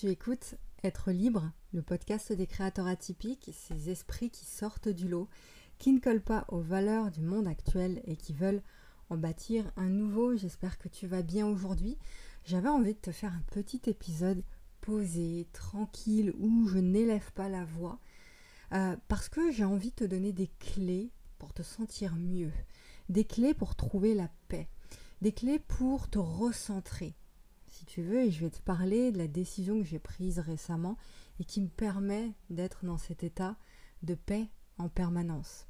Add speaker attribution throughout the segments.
Speaker 1: Tu écoutes Être libre, le podcast des créateurs atypiques, ces esprits qui sortent du lot, qui ne collent pas aux valeurs du monde actuel et qui veulent en bâtir un nouveau. J'espère que tu vas bien aujourd'hui. J'avais envie de te faire un petit épisode posé, tranquille, où je n'élève pas la voix, euh, parce que j'ai envie de te donner des clés pour te sentir mieux, des clés pour trouver la paix, des clés pour te recentrer si tu veux, et je vais te parler de la décision que j'ai prise récemment et qui me permet d'être dans cet état de paix en permanence.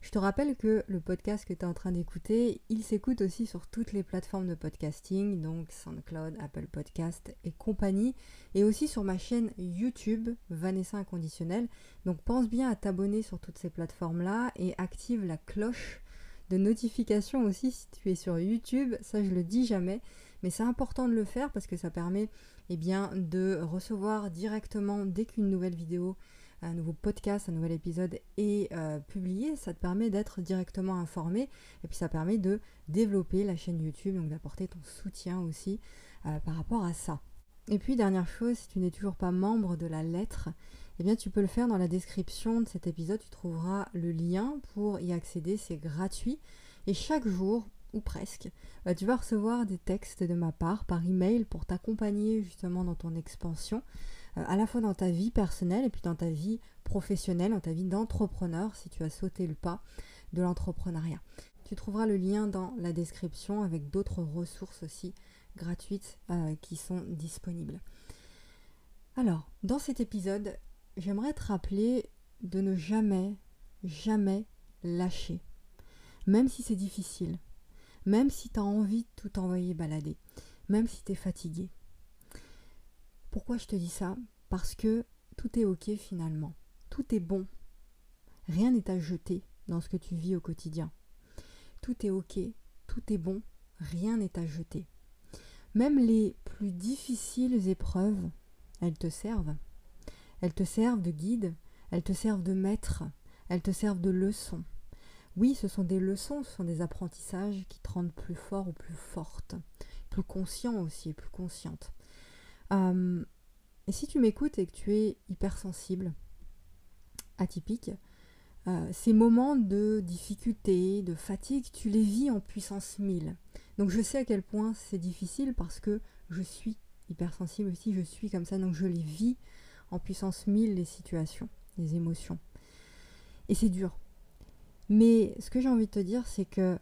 Speaker 1: Je te rappelle que le podcast que tu es en train d'écouter, il s'écoute aussi sur toutes les plateformes de podcasting, donc SoundCloud, Apple Podcast et compagnie, et aussi sur ma chaîne YouTube, Vanessa Inconditionnel. Donc pense bien à t'abonner sur toutes ces plateformes-là et active la cloche de notification aussi si tu es sur YouTube, ça je le dis jamais. Mais c'est important de le faire parce que ça permet eh de recevoir directement dès qu'une nouvelle vidéo, un nouveau podcast, un nouvel épisode est euh, publié. Ça te permet d'être directement informé et puis ça permet de développer la chaîne YouTube, donc d'apporter ton soutien aussi euh, par rapport à ça. Et puis dernière chose, si tu n'es toujours pas membre de la lettre, eh bien tu peux le faire dans la description de cet épisode, tu trouveras le lien pour y accéder, c'est gratuit. Et chaque jour, ou presque, euh, tu vas recevoir des textes de ma part par email pour t'accompagner justement dans ton expansion, euh, à la fois dans ta vie personnelle et puis dans ta vie professionnelle, dans ta vie d'entrepreneur, si tu as sauté le pas de l'entrepreneuriat. Tu trouveras le lien dans la description avec d'autres ressources aussi gratuites euh, qui sont disponibles. Alors, dans cet épisode, j'aimerais te rappeler de ne jamais, jamais lâcher. Même si c'est difficile, même si tu as envie de tout envoyer balader, même si tu es fatigué. Pourquoi je te dis ça? Parce que tout est ok finalement, tout est bon. Rien n'est à jeter dans ce que tu vis au quotidien. Tout est ok, tout est bon, rien n'est à jeter. Même les plus difficiles épreuves, elles te servent. Elles te servent de guide, elles te servent de maître, elles te servent de leçon. Oui, ce sont des leçons, ce sont des apprentissages qui te rendent plus fort ou plus forte, plus conscient aussi, plus consciente. Euh, et si tu m'écoutes et que tu es hypersensible, atypique, euh, ces moments de difficulté, de fatigue, tu les vis en puissance 1000. Donc je sais à quel point c'est difficile parce que je suis hypersensible aussi, je suis comme ça, donc je les vis en puissance 1000 les situations, les émotions. Et c'est dur, mais ce que j'ai envie de te dire, c'est que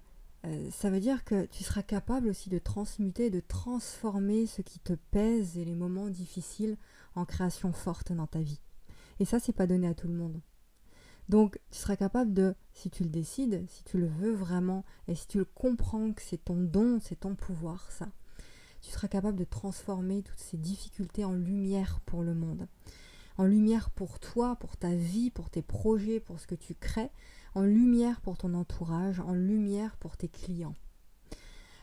Speaker 1: euh, ça veut dire que tu seras capable aussi de transmuter, de transformer ce qui te pèse et les moments difficiles en création forte dans ta vie. Et ça, c'est pas donné à tout le monde. Donc, tu seras capable de, si tu le décides, si tu le veux vraiment, et si tu le comprends que c'est ton don, c'est ton pouvoir, ça, tu seras capable de transformer toutes ces difficultés en lumière pour le monde. En lumière pour toi, pour ta vie, pour tes projets, pour ce que tu crées, en lumière pour ton entourage, en lumière pour tes clients.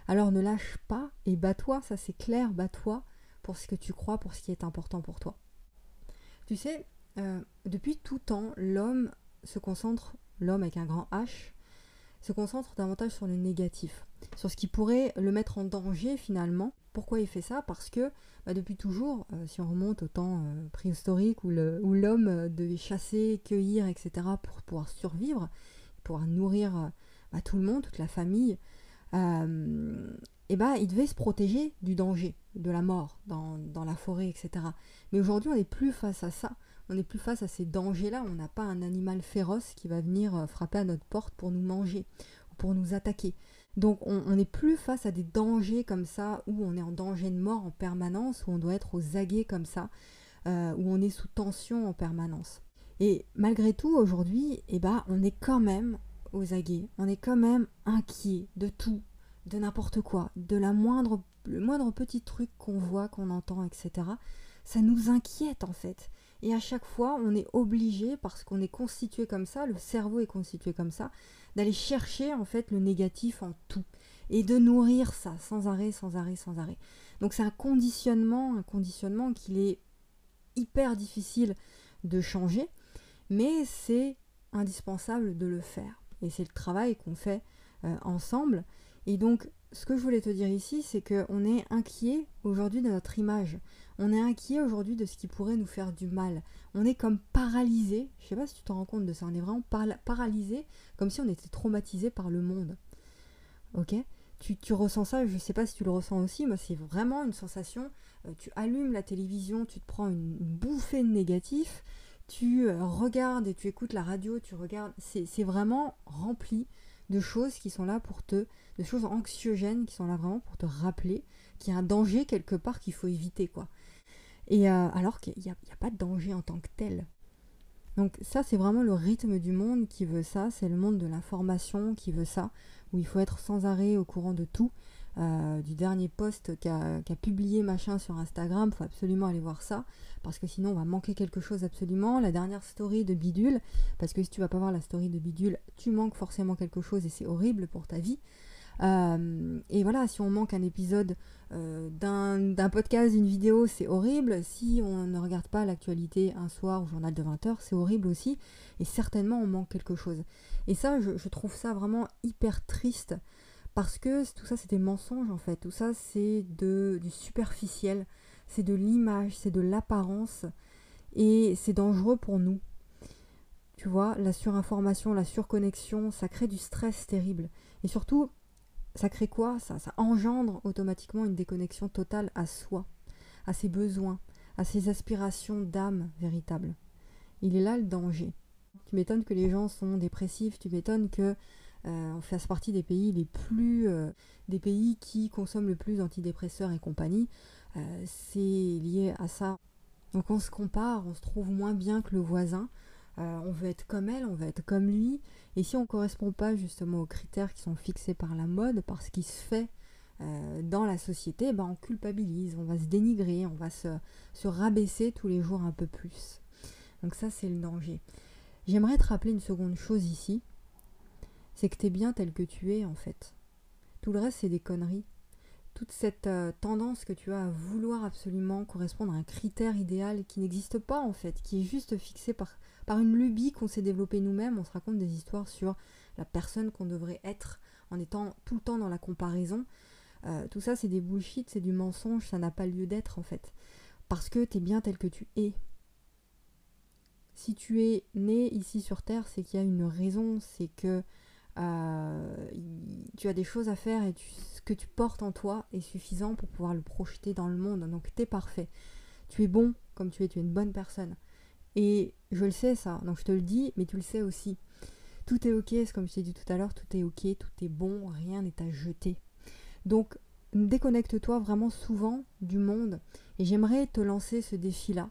Speaker 1: Alors ne lâche pas et bats-toi, ça c'est clair, bats-toi pour ce que tu crois, pour ce qui est important pour toi. Tu sais, euh, depuis tout temps, l'homme se concentre, l'homme avec un grand H, se concentre davantage sur le négatif, sur ce qui pourrait le mettre en danger finalement. Pourquoi il fait ça? Parce que bah, depuis toujours, euh, si on remonte au temps euh, préhistorique où l'homme euh, devait chasser, cueillir, etc. pour pouvoir survivre, pouvoir nourrir bah, tout le monde, toute la famille, bah, il devait se protéger du danger, de la mort dans, dans la forêt, etc. Mais aujourd'hui, on n'est plus face à ça. On n'est plus face à ces dangers-là. On n'a pas un animal féroce qui va venir frapper à notre porte pour nous manger ou pour nous attaquer. Donc on n'est plus face à des dangers comme ça, où on est en danger de mort en permanence, où on doit être aux aguets comme ça, euh, où on est sous tension en permanence. Et malgré tout, aujourd'hui, eh ben, on est quand même aux aguets, on est quand même inquiet de tout, de n'importe quoi, de la moindre, le moindre petit truc qu'on voit, qu'on entend, etc. Ça nous inquiète en fait. Et à chaque fois, on est obligé, parce qu'on est constitué comme ça, le cerveau est constitué comme ça, d'aller chercher en fait le négatif en tout et de nourrir ça sans arrêt, sans arrêt, sans arrêt. Donc c'est un conditionnement, un conditionnement qu'il est hyper difficile de changer, mais c'est indispensable de le faire. Et c'est le travail qu'on fait euh, ensemble. Et donc ce que je voulais te dire ici, c'est qu'on est inquiet aujourd'hui de notre image. On est inquiet aujourd'hui de ce qui pourrait nous faire du mal. On est comme paralysé. Je sais pas si tu te rends compte de ça. On est vraiment paralysé, comme si on était traumatisé par le monde. Ok? Tu, ressens ça, je sais pas si tu le ressens aussi. Moi, c'est vraiment une sensation. Euh, tu allumes la télévision, tu te prends une, bouffée de négatif. Tu euh, regardes et tu écoutes la radio, tu regardes. C'est vraiment rempli de choses qui sont là pour te, de choses anxiogènes qui sont là vraiment pour te rappeler qu'il y a un danger quelque part qu'il faut éviter, quoi. Euh, alors qu'il n'y a, pas de danger en tant que tel. Donc ça, c'est vraiment le rythme du monde qui veut ça, c'est le monde de l'information qui veut ça, où il faut être sans arrêt au courant de tout. Euh, du dernier post qu'a publié machin sur Instagram, faut absolument aller voir ça, parce que sinon on va manquer quelque chose absolument. La dernière story de Bidule, parce que si tu vas pas voir la story de Bidule, tu manques forcément quelque chose et c'est horrible pour ta vie. Euh, et voilà, si on manque un épisode euh, d'un podcast, d'une vidéo, c'est horrible. Si on ne regarde pas l'actualité un soir au journal de 20h, c'est horrible aussi. Et certainement, on manque quelque chose. Et ça, je, trouve ça vraiment hyper triste. Parce que tout ça, c'est des mensonges en fait. Tout ça, c'est du superficiel. C'est de l'image, c'est de l'apparence. Et c'est dangereux pour nous. Tu vois, la surinformation, la surconnexion, ça crée du stress terrible. Et surtout, ça crée quoi? Ça, ça engendre automatiquement une déconnexion totale à soi, à ses besoins, à ses aspirations d'âme véritable. Il est là le danger. Tu m'étonnes que les gens sont dépressifs, tu m'étonnes que euh, on fasse partie des pays les plus euh, des pays qui consomment le plus d'antidépresseurs et compagnie. Euh, c'est lié à ça. Donc on se compare, on se trouve moins bien que le voisin. Euh, on veut être comme elle, on veut être comme lui. Et si on ne correspond pas justement aux critères qui sont fixés par la mode, par ce qui se fait euh, dans la société, ben on culpabilise, on va se dénigrer, on va se, se rabaisser tous les jours un peu plus. Donc ça, c'est le danger. J'aimerais te rappeler une seconde chose ici, c'est que tu es bien tel que tu es en fait. Tout le reste, c'est des conneries toute cette euh, tendance que tu as à vouloir absolument correspondre à un critère idéal qui n'existe pas en fait, qui est juste fixé par, par une lubie qu'on s'est développée nous-mêmes. On se raconte des histoires sur la personne qu'on devrait être en étant tout le temps dans la comparaison. Euh, tout ça, c'est des bullshit, c'est du mensonge, ça n'a pas lieu d'être en fait. Parce que tu es bien tel que tu es. Si tu es né ici sur Terre, c'est qu'il y a une raison, c'est que euh, tu as des choses à faire et ce que tu portes en toi est suffisant pour pouvoir le projeter dans le monde. Donc tu es parfait. Tu es bon comme tu es, tu es une bonne personne. Et je le sais ça, donc je te le dis, mais tu le sais aussi. Tout est ok, c'est comme je t'ai dit tout à l'heure, tout est ok, tout est bon, rien n'est à jeter. Donc déconnecte-toi vraiment souvent du monde. Et j'aimerais te lancer ce défi-là,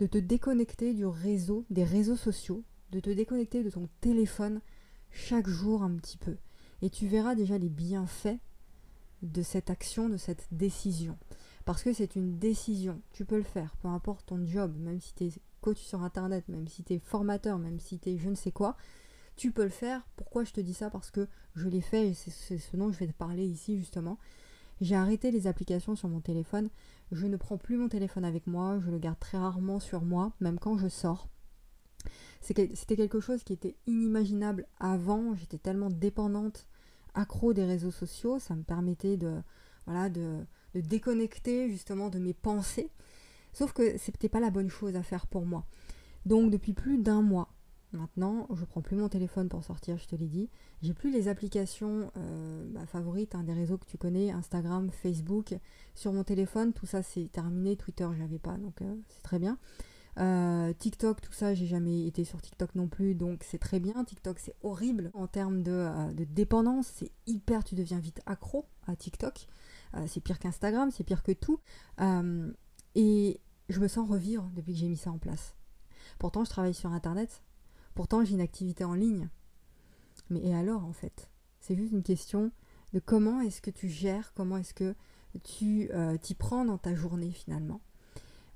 Speaker 1: de te déconnecter du réseau, des réseaux sociaux, de te déconnecter de ton téléphone chaque jour un petit peu. Et tu verras déjà les bienfaits de cette action, de cette décision. Parce que c'est une décision. Tu peux le faire, peu importe ton job, même si tu es coach sur Internet, même si tu formateur, même si tu je ne sais quoi. Tu peux le faire. Pourquoi je te dis ça? Parce que je l'ai fait et c'est ce dont je vais te parler ici justement. J'ai arrêté les applications sur mon téléphone. Je ne prends plus mon téléphone avec moi. Je le garde très rarement sur moi, même quand je sors. C'était quelque chose qui était inimaginable avant. J'étais tellement dépendante, accro des réseaux sociaux. Ça me permettait de, voilà, de, déconnecter justement de mes pensées. Sauf que c'était pas la bonne chose à faire pour moi. Donc depuis plus d'un mois, Maintenant, je prends plus mon téléphone pour sortir, je te l'ai dit. J'ai plus les applications euh, bah, favorites, des réseaux que tu connais, Instagram, Facebook. Sur mon téléphone, tout ça c'est terminé. Twitter, j'avais pas, donc euh, c'est très bien. Euh, TikTok, tout ça, j'ai jamais été sur TikTok non plus, donc c'est très bien. TikTok, c'est horrible en termes de, dépendance, c'est hyper, tu deviens vite accro à TikTok. C'est pire qu'Instagram, c'est pire que tout. Et je me sens revivre depuis que j'ai mis ça en place. Pourtant, je travaille sur Internet. Pourtant, j'ai une activité en ligne. Mais et alors, en fait? C'est juste une question de comment est-ce que tu gères, comment est-ce que tu t'y prends dans ta journée finalement?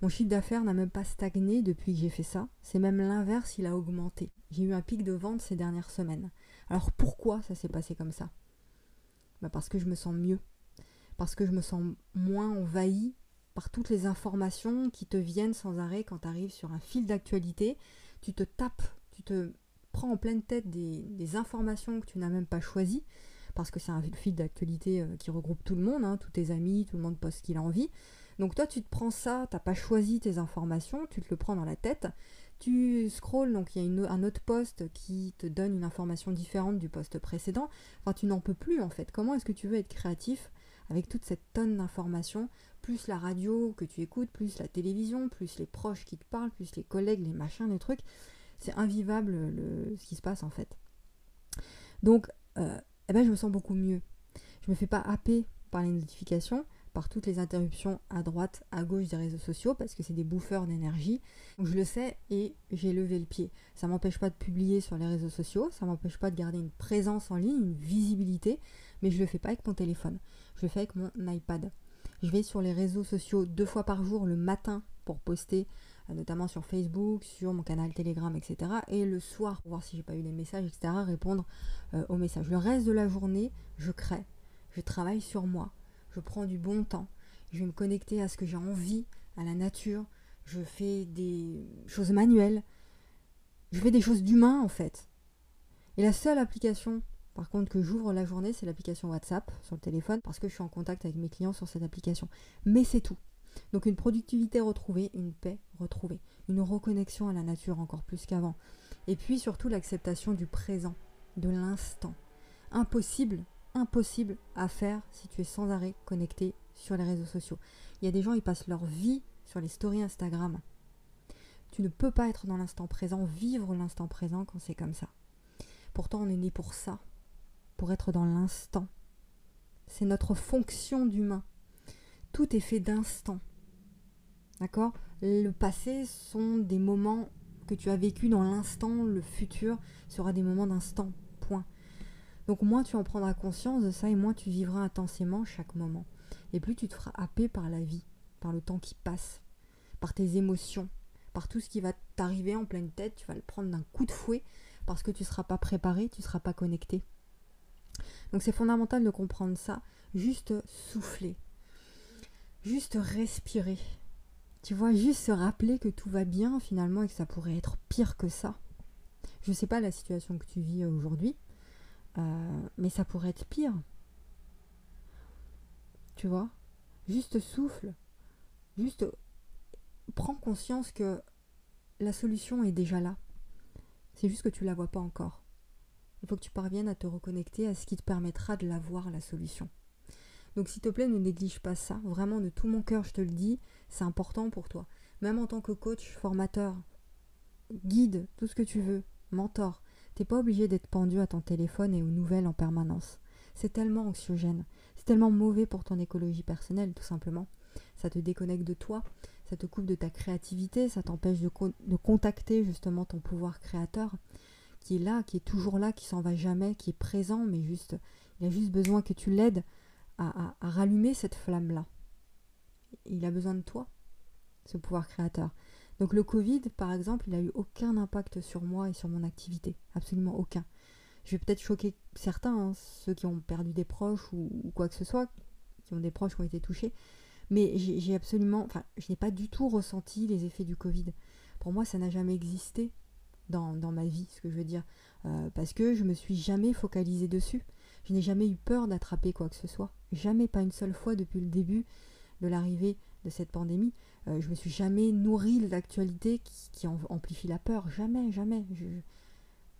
Speaker 1: Mon chiffre d'affaires n'a même pas stagné depuis que j'ai fait ça. C'est même l'inverse, il a augmenté. J'ai eu un pic de vente ces dernières semaines. Alors pourquoi ça s'est passé comme ça? Bah Parce que je me sens mieux. Parce que je me sens moins envahi par toutes les informations qui te viennent sans arrêt quand tu arrives sur un fil d'actualité. Tu te tapes, tu te prends en pleine tête des, informations que tu n'as même pas choisies. parce que c'est un fil d'actualité qui regroupe tout le monde, hein, tous tes amis, tout le monde poste ce qu'il a envie. Donc toi, tu te prends ça, t'as pas choisi tes informations, tu te le prends dans la tête, tu scrolls, donc il y a un autre poste qui te donne une information différente du poste précédent. Enfin, tu n'en peux plus en fait. Comment est-ce que tu veux être créatif avec toute cette tonne d'informations, plus la radio que tu écoutes, plus la télévision, plus les proches qui te parlent, plus les collègues, les machins, les trucs. C'est invivable ce qui se passe en fait. Donc, euh, eh ben, je me sens beaucoup mieux. Je me fais pas happer par les notifications par toutes les interruptions à droite, à gauche des réseaux sociaux, parce que c'est des bouffeurs d'énergie. Donc je le sais et j'ai levé le pied. Ça m'empêche pas de publier sur les réseaux sociaux, ça m'empêche pas de garder une présence en ligne, une visibilité, mais je le fais pas avec mon téléphone. Je le fais avec mon iPad. Je vais sur les réseaux sociaux deux fois par jour le matin pour poster, euh, notamment sur Facebook, sur mon canal Telegram, etc. Et le soir, pour voir si j'ai pas eu des messages, etc., répondre euh, aux messages. Le reste de la journée, je crée, je travaille sur moi je prends du bon temps, je vais me connecter à ce que j'ai envie, à la nature, je fais des choses manuelles, je fais des choses d'humain en fait. Et la seule application, par contre, que j'ouvre la journée, c'est l'application WhatsApp sur le téléphone, parce que je suis en contact avec mes clients sur cette application. Mais c'est tout. Donc une productivité retrouvée, une paix retrouvée, une reconnexion à la nature encore plus qu'avant. Et puis surtout l'acceptation du présent, de l'instant. Impossible impossible à faire si tu es sans arrêt connecté sur les réseaux sociaux. Il y a des gens, ils passent leur vie sur les stories Instagram. Tu ne peux pas être dans l'instant présent, vivre l'instant présent quand c'est comme ça. Pourtant, on est né pour ça, pour être dans l'instant. C'est notre fonction d'humain. Tout est fait d'instant. D'accord? Le passé sont des moments que tu as vécu dans l'instant, le futur sera des moments d'instant. Donc moins tu en prendras conscience de ça et moins tu vivras intensément chaque moment. Et plus tu te feras happer par la vie, par le temps qui passe, par tes émotions, par tout ce qui va t'arriver en pleine tête, tu vas le prendre d'un coup de fouet parce que tu ne seras pas préparé, tu ne seras pas connecté. Donc c'est fondamental de comprendre ça, juste souffler, juste respirer. Tu vois, juste se rappeler que tout va bien finalement et que ça pourrait être pire que ça. Je ne sais pas la situation que tu vis aujourd'hui, euh, mais ça pourrait être pire. Tu vois? Juste souffle. Juste prends conscience que la solution est déjà là. C'est juste que tu la vois pas encore. Il faut que tu parviennes à te reconnecter à ce qui te permettra de la voir, la solution. Donc s'il te plaît, ne néglige pas ça. Vraiment, de tout mon cœur, je te le dis, c'est important pour toi. Même en tant que coach, formateur, guide, tout ce que tu veux, mentor, T'es pas obligé d'être pendu à ton téléphone et aux nouvelles en permanence. C'est tellement anxiogène. C'est tellement mauvais pour ton écologie personnelle, tout simplement. Ça te déconnecte de toi, ça te coupe de ta créativité, ça t'empêche de, contacter justement ton pouvoir créateur, qui est là, qui est toujours là, qui s'en va jamais, qui est présent, mais juste, il a juste besoin que tu l'aides à rallumer cette flamme-là. Il a besoin de toi, ce pouvoir créateur. Donc le Covid, par exemple, il n'a eu aucun impact sur moi et sur mon activité. Absolument aucun. Je vais peut-être choquer certains, hein, ceux qui ont perdu des proches ou, quoi que ce soit, qui ont des proches qui ont été touchés. Mais j'ai absolument, enfin, je n'ai pas du tout ressenti les effets du Covid. Pour moi, ça n'a jamais existé dans, ma vie, ce que je veux dire. Euh, parce que je me suis jamais focalisée dessus. Je n'ai jamais eu peur d'attraper quoi que ce soit. Jamais, pas une seule fois depuis le début de l'arrivée de cette pandémie. Euh, je me suis jamais nourri de l'actualité qui, amplifie la peur. Jamais, jamais.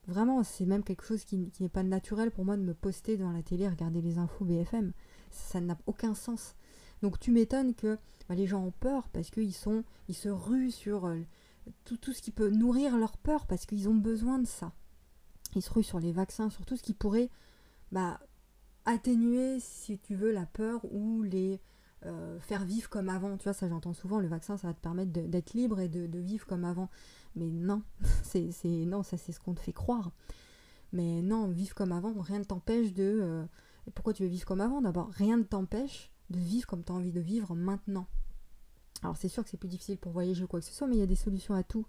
Speaker 1: Vraiment, c'est même quelque chose qui, n'est pas naturel pour moi de me poster dans la télé, regarder les infos BFM. Ça n'a aucun sens. Donc tu m'étonnes que bah, les gens ont peur parce qu'ils sont, ils se ruent sur euh, tout, tout, ce qui peut nourrir leur peur parce qu'ils ont besoin de ça. Ils se ruent sur les vaccins, sur tout ce qui pourrait bah, atténuer, si tu veux, la peur ou les, euh, faire vivre comme avant. Tu vois, ça j'entends souvent, le vaccin, ça va te permettre d'être libre et de, vivre comme avant. Mais non, c'est non, ça c'est ce qu'on te fait croire. Mais non, vivre comme avant, rien ne t'empêche de... Euh, pourquoi tu veux vivre comme avant? D'abord, rien ne t'empêche de vivre comme tu as envie de vivre maintenant. Alors c'est sûr que c'est plus difficile pour voyager ou quoi que ce soit, mais il y a des solutions à tout.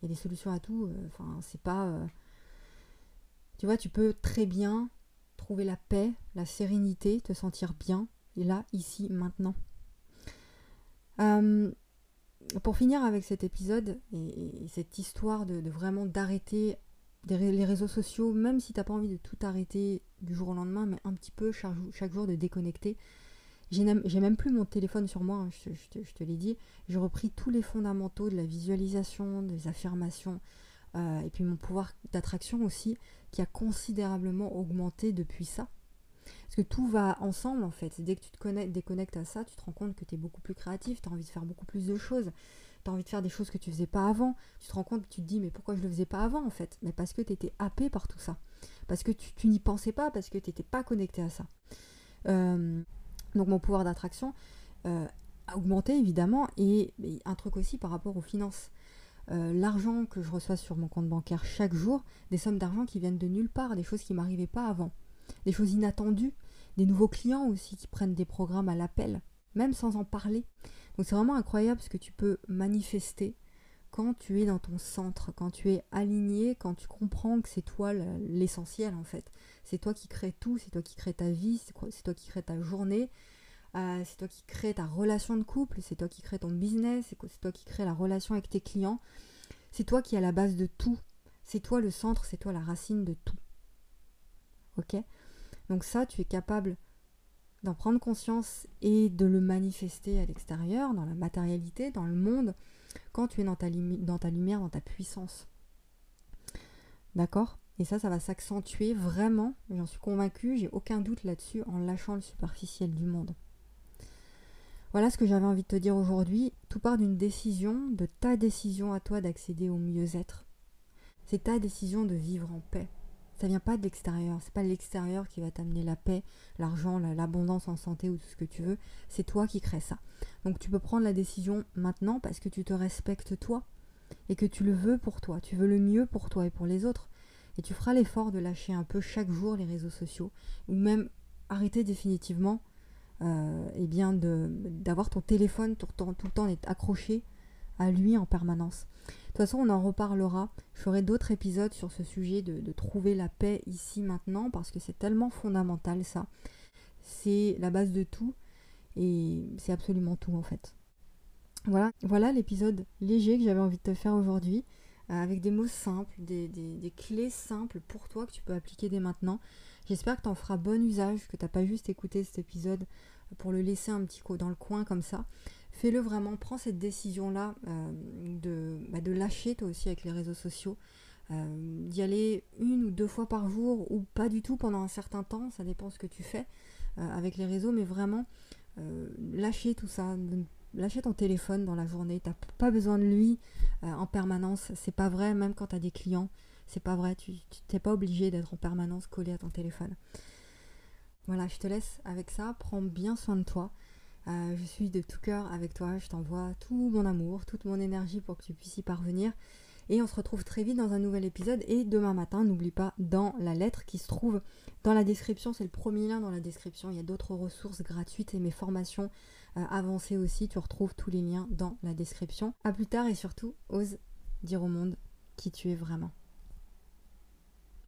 Speaker 1: Il y a des solutions à tout. Euh, enfin, c'est pas... Tu vois, tu peux très bien trouver la paix, la sérénité, te sentir bien là, ici, maintenant. Euh, pour finir avec cet épisode et, cette histoire de, vraiment d'arrêter les réseaux sociaux, même si tu n'as pas envie de tout arrêter du jour au lendemain, mais un petit peu chaque, jour de déconnecter. J'ai même plus mon téléphone sur moi, hein, je, te l'ai dit. J'ai repris tous les fondamentaux de la visualisation, des affirmations, euh, et puis mon pouvoir d'attraction aussi, qui a considérablement augmenté depuis ça. Parce que tout va ensemble en fait. Dès que tu te déconnectes à ça, tu te rends compte que tu es beaucoup plus créatif, tu as envie de faire beaucoup plus de choses tu as envie de faire des choses que tu faisais pas avant. Tu te rends compte, tu te dis, mais pourquoi je le faisais pas avant en fait? Mais parce que tu étais happé par tout ça. Parce que tu, n'y pensais pas, parce que tu n'étais pas connecté à ça. Euh, donc mon pouvoir d'attraction euh, a augmenté évidemment. Et, un truc aussi par rapport aux finances. Euh, l'argent que je reçois sur mon compte bancaire chaque jour, des sommes d'argent qui viennent de nulle part, des choses qui m'arrivaient pas avant, des choses inattendues, des nouveaux clients aussi qui prennent des programmes à l'appel, même sans en parler. Donc c'est vraiment incroyable ce que tu peux manifester quand tu es dans ton centre, quand tu es aligné, quand tu comprends que c'est toi l'essentiel en fait. C'est toi qui crée tout, c'est toi qui crée ta vie, c'est toi qui crée ta journée, euh, c'est toi qui crée ta relation de couple, c'est toi qui crée ton business, c'est toi qui crée la relation avec tes clients. C'est toi qui es à la base de tout. C'est toi le centre, c'est toi la racine de tout. Donc ça, tu es capable d'en prendre conscience et de le manifester à l'extérieur, dans la matérialité, dans le monde, quand tu es dans ta, dans ta lumière, dans ta puissance. D'accord? Et ça, ça va s'accentuer vraiment, j'en suis convaincue, j'ai aucun doute là-dessus, en lâchant le superficiel du monde. Voilà ce que j'avais envie de te dire aujourd'hui. Tout part d'une décision, de ta décision à toi d'accéder au mieux-être. C'est ta décision de vivre en paix. Ça vient pas de l'extérieur. C'est pas l'extérieur qui va t'amener la paix, l'argent, l'abondance en santé ou tout ce que tu veux. C'est toi qui crée ça. Donc tu peux prendre la décision maintenant parce que tu te respectes toi et que tu le veux pour toi. Tu veux le mieux pour toi et pour les autres. Et tu feras l'effort de lâcher un peu chaque jour les réseaux sociaux ou même arrêter définitivement euh, eh bien d'avoir ton téléphone tout, tout le temps d'être accroché à lui en permanence. De toute façon, on en reparlera. Je ferai d'autres épisodes sur ce sujet de, trouver la paix ici maintenant parce que c'est tellement fondamental ça. C'est la base de tout et c'est absolument tout en fait. Voilà, voilà l'épisode léger que j'avais envie de te faire aujourd'hui euh, avec des mots simples, des, des, clés simples pour toi que tu peux appliquer dès maintenant. J'espère que tu en feras bon usage, que tu n'as pas juste écouté cet épisode pour le laisser un petit coup dans le coin comme ça fais-le vraiment, prends cette décision-là euh, de, bah, de, lâcher toi aussi avec les réseaux sociaux, euh, d'y aller une ou deux fois par jour ou pas du tout pendant un certain temps, ça dépend ce que tu fais euh, avec les réseaux, mais vraiment lâcher tout ça, lâcher ton téléphone dans la journée, t'as pas besoin de lui en permanence, c'est pas vrai, même quand tu as des clients, c'est pas vrai, tu t'es pas obligé d'être en permanence collé à ton téléphone. Voilà, je te laisse avec ça, prends bien soin de toi. Euh, je suis de tout cœur avec toi, je t'envoie tout mon amour, toute mon énergie pour que tu puisses y parvenir. Et on se retrouve très vite dans un nouvel épisode. Et demain matin, n'oublie pas dans la lettre qui se trouve dans la description, c'est le premier lien dans la description. Il y a d'autres ressources gratuites et mes formations euh, avancées aussi. Tu retrouves tous les liens dans la description. A plus tard et surtout, ose dire au monde qui tu es vraiment.